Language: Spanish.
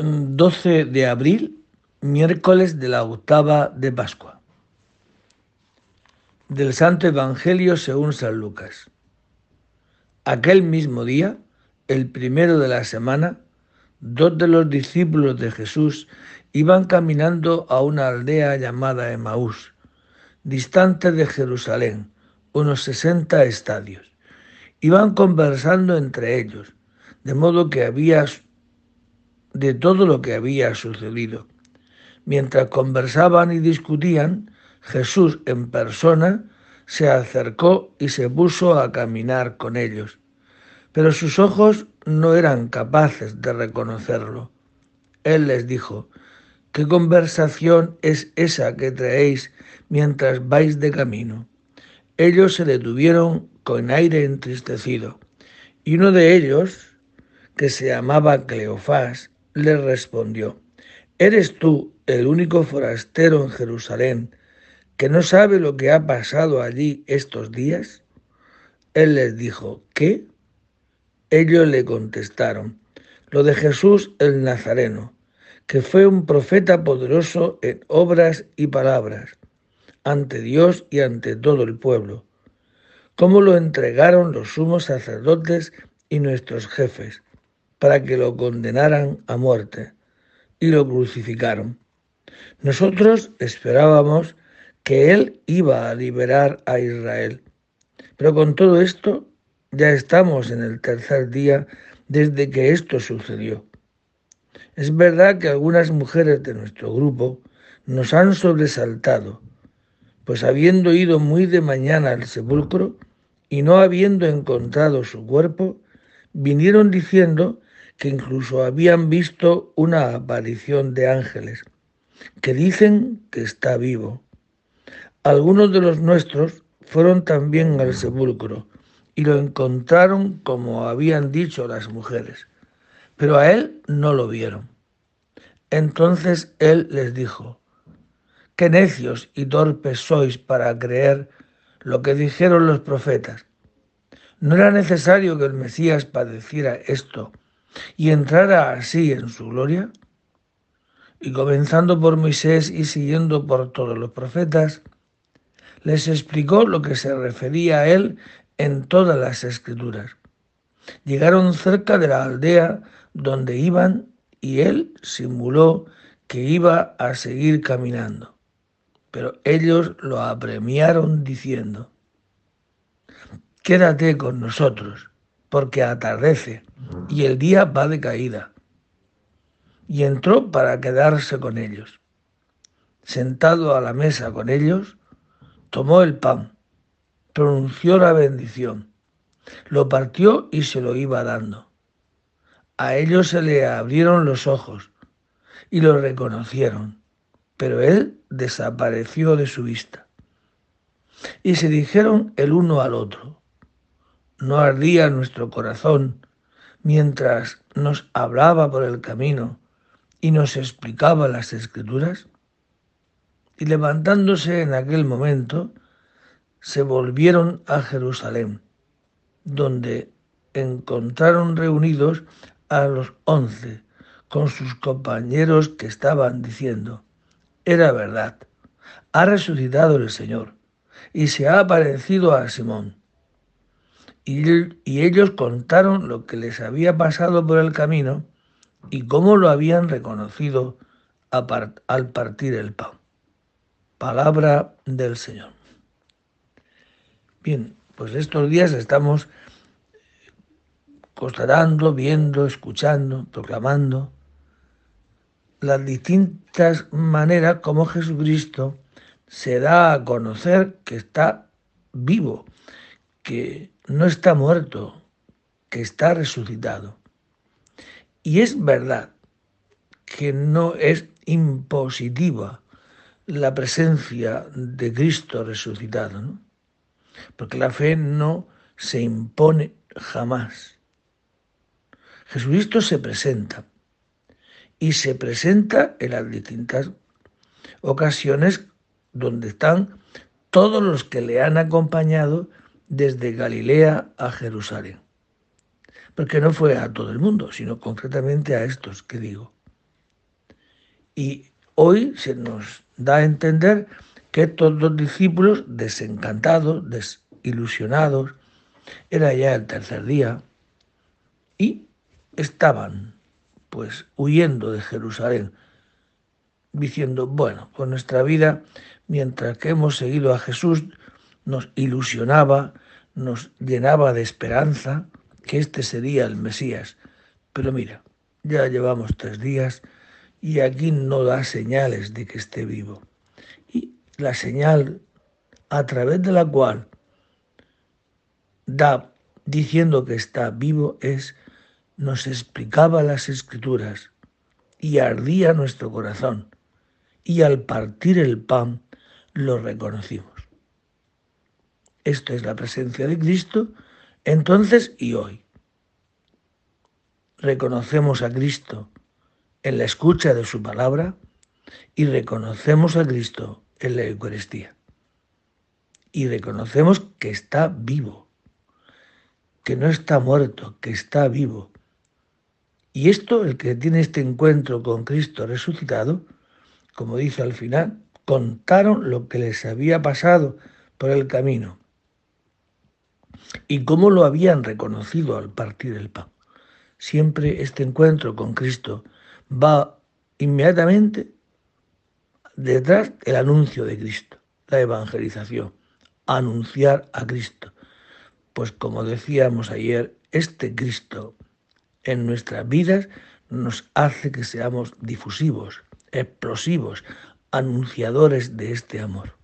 12 de abril, miércoles de la octava de Pascua. Del Santo Evangelio según San Lucas. Aquel mismo día, el primero de la semana, dos de los discípulos de Jesús iban caminando a una aldea llamada Emaús, distante de Jerusalén, unos sesenta estadios. Iban conversando entre ellos, de modo que había de todo lo que había sucedido. Mientras conversaban y discutían, Jesús en persona se acercó y se puso a caminar con ellos. Pero sus ojos no eran capaces de reconocerlo. Él les dijo, ¿qué conversación es esa que traéis mientras vais de camino? Ellos se detuvieron con aire entristecido, y uno de ellos, que se llamaba Cleofás, le respondió, ¿eres tú el único forastero en Jerusalén que no sabe lo que ha pasado allí estos días? Él les dijo, ¿qué? Ellos le contestaron, lo de Jesús el Nazareno, que fue un profeta poderoso en obras y palabras, ante Dios y ante todo el pueblo, cómo lo entregaron los sumos sacerdotes y nuestros jefes para que lo condenaran a muerte y lo crucificaron. Nosotros esperábamos que Él iba a liberar a Israel. Pero con todo esto ya estamos en el tercer día desde que esto sucedió. Es verdad que algunas mujeres de nuestro grupo nos han sobresaltado, pues habiendo ido muy de mañana al sepulcro y no habiendo encontrado su cuerpo, vinieron diciendo que incluso habían visto una aparición de ángeles, que dicen que está vivo. Algunos de los nuestros fueron también al sepulcro y lo encontraron como habían dicho las mujeres, pero a él no lo vieron. Entonces él les dijo, qué necios y torpes sois para creer lo que dijeron los profetas. ¿No era necesario que el Mesías padeciera esto y entrara así en su gloria? Y comenzando por Moisés y siguiendo por todos los profetas, les explicó lo que se refería a él en todas las escrituras. Llegaron cerca de la aldea donde iban y él simuló que iba a seguir caminando. Pero ellos lo apremiaron diciendo, Quédate con nosotros porque atardece y el día va de caída. Y entró para quedarse con ellos. Sentado a la mesa con ellos, tomó el pan, pronunció la bendición, lo partió y se lo iba dando. A ellos se le abrieron los ojos y lo reconocieron, pero él desapareció de su vista. Y se dijeron el uno al otro, no ardía nuestro corazón mientras nos hablaba por el camino y nos explicaba las escrituras? Y levantándose en aquel momento, se volvieron a Jerusalén, donde encontraron reunidos a los once con sus compañeros que estaban diciendo, era verdad, ha resucitado el Señor y se ha aparecido a Simón y, ellos contaron lo que les había pasado por el camino y cómo lo habían reconocido al partir el pan. Palabra del Señor. Bien, pues estos días estamos constatando, viendo, escuchando, proclamando las distintas maneras como Jesucristo se da a conocer que está vivo, que no está muerto, que está resucitado. Y es verdad que no es impositiva la presencia de Cristo resucitado, ¿no? porque la fe no se impone jamás. Jesucristo se presenta y se presenta en las distintas ocasiones donde están todos los que le han acompañado desde Galilea a Jerusalén. Porque no fue a todo el mundo, sino concretamente a estos que digo. Y hoy se nos da a entender que estos dos discípulos, desencantados, desilusionados, era ya el tercer día y estaban pues huyendo de Jerusalén, diciendo, bueno, con nuestra vida, mientras que hemos seguido a Jesús, nos ilusionaba, nos llenaba de esperanza que este sería el Mesías. Pero mira, ya llevamos tres días y aquí no da señales de que esté vivo. Y la señal a través de la cual da diciendo que está vivo es nos explicaba las escrituras y ardía nuestro corazón y al partir el pan lo reconocimos. Esto es la presencia de Cristo entonces y hoy. Reconocemos a Cristo en la escucha de su palabra y reconocemos a Cristo en la Eucaristía. Y reconocemos que está vivo, que no está muerto, que está vivo. Y esto, el que tiene este encuentro con Cristo resucitado, como dice al final, contaron lo que les había pasado por el camino y cómo lo habían reconocido al partir el pan. Siempre este encuentro con Cristo va inmediatamente detrás el anuncio de Cristo, la evangelización, anunciar a Cristo. Pues como decíamos ayer, este Cristo en nuestras vidas nos hace que seamos difusivos, explosivos, anunciadores de este amor.